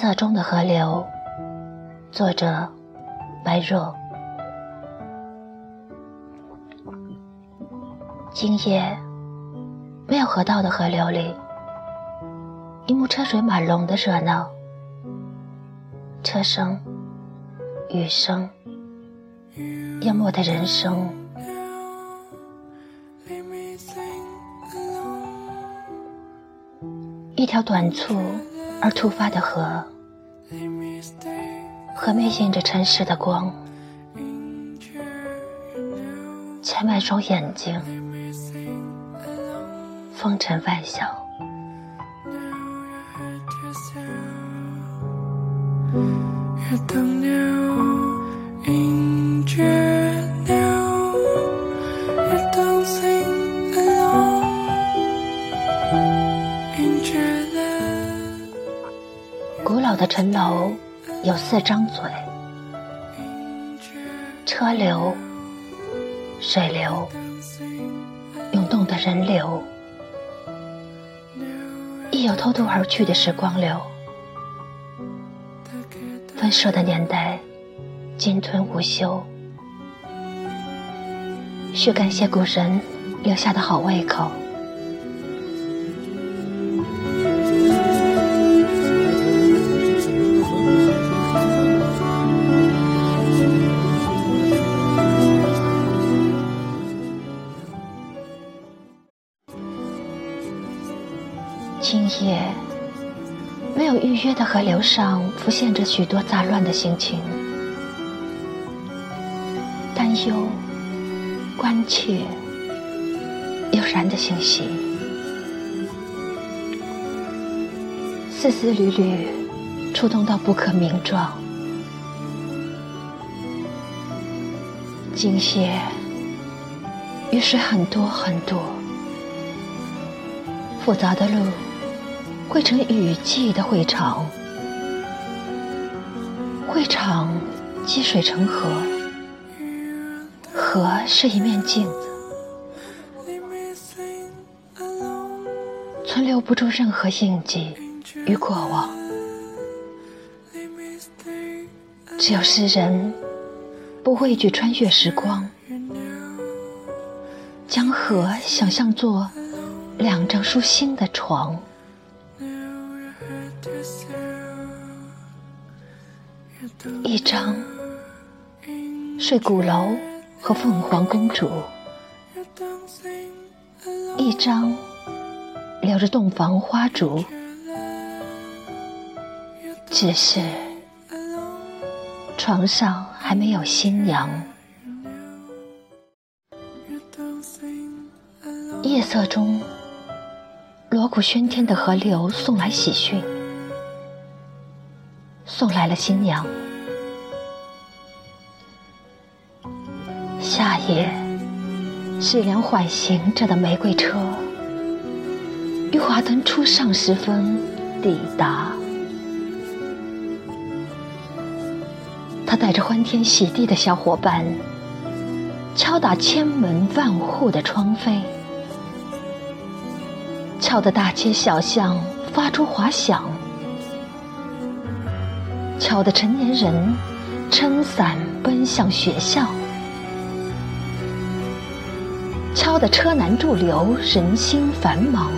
色中的河流，作者白若。今夜没有河道的河流里，一幕车水马龙的热闹，车声、雨声，淹没的人生。一条短促而突发的河，河面映着城市的光，千万双眼睛，风尘万晓。的城楼有四张嘴，车流、水流、涌动的人流，亦有偷渡而去的时光流。分手的年代，鲸吞无休。需感谢古人留下的好胃口。今夜，没有预约的河流上浮现着许多杂乱的心情：担忧、关切、悠然的信息，丝丝缕缕，触动到不可名状。今夜，雨水很多很多，复杂的路。汇成雨季的会场，会场积水成河，河是一面镜子，存留不住任何印记与过往。只有诗人不畏惧穿越时光，将河想象作两张舒心的床。一张睡鼓楼和凤凰公主，一张留着洞房花烛，只是床上还没有新娘。夜色中，锣鼓喧天的河流送来喜讯，送来了新娘。夜，是一辆缓行着的玫瑰车，于华灯初上时分抵达。他带着欢天喜地的小伙伴，敲打千门万户的窗扉，敲得大街小巷发出华响，敲得成年人撑伞奔向学校。敲得车难驻留，人心繁忙；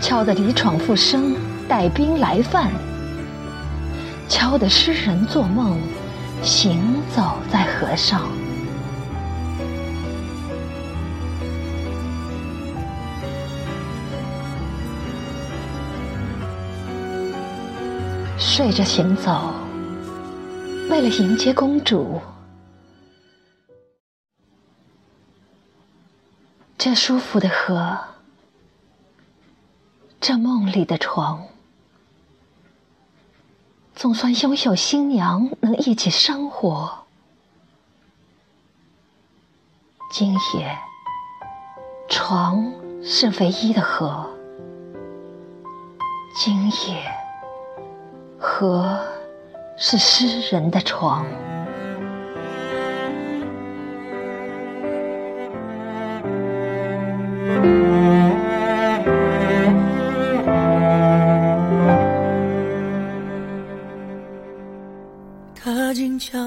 敲得离闯复生，带兵来犯；敲得诗人做梦，行走在河上。睡着行走，为了迎接公主。这舒服的河，这梦里的床，总算拥有新娘能一起生活。今夜，床是唯一的河；今夜，河是诗人的床。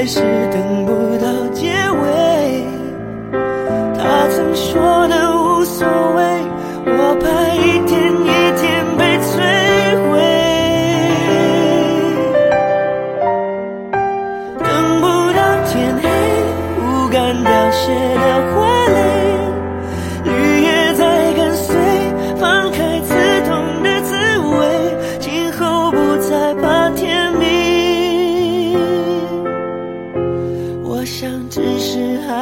开始等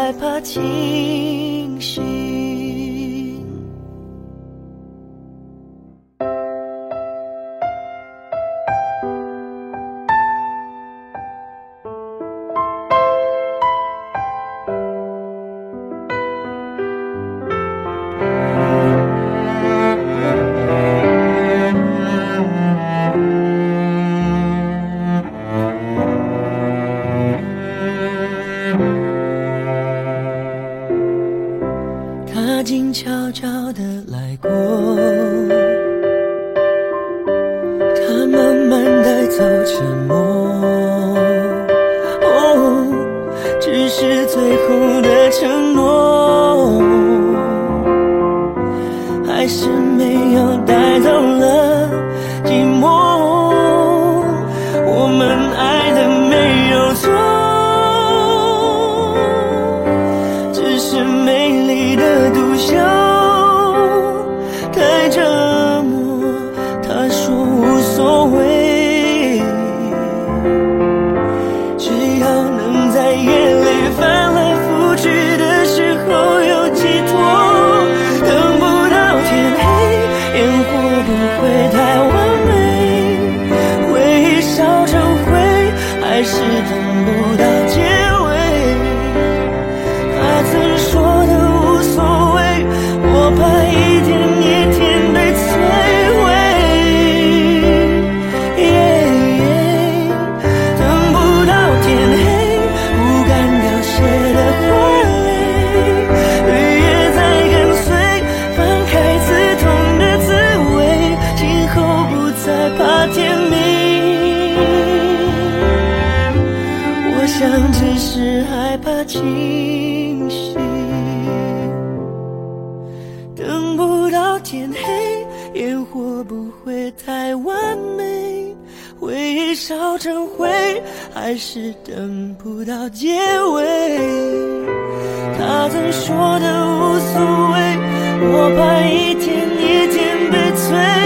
害怕情。沉默，哦，只是最后的承诺，还是只是害怕清醒。等不到天黑，烟火不会太完美，回忆烧成灰，还是等不到结尾。他曾说的无所谓，我怕一天一天被摧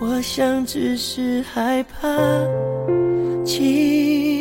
我想，只是害怕清。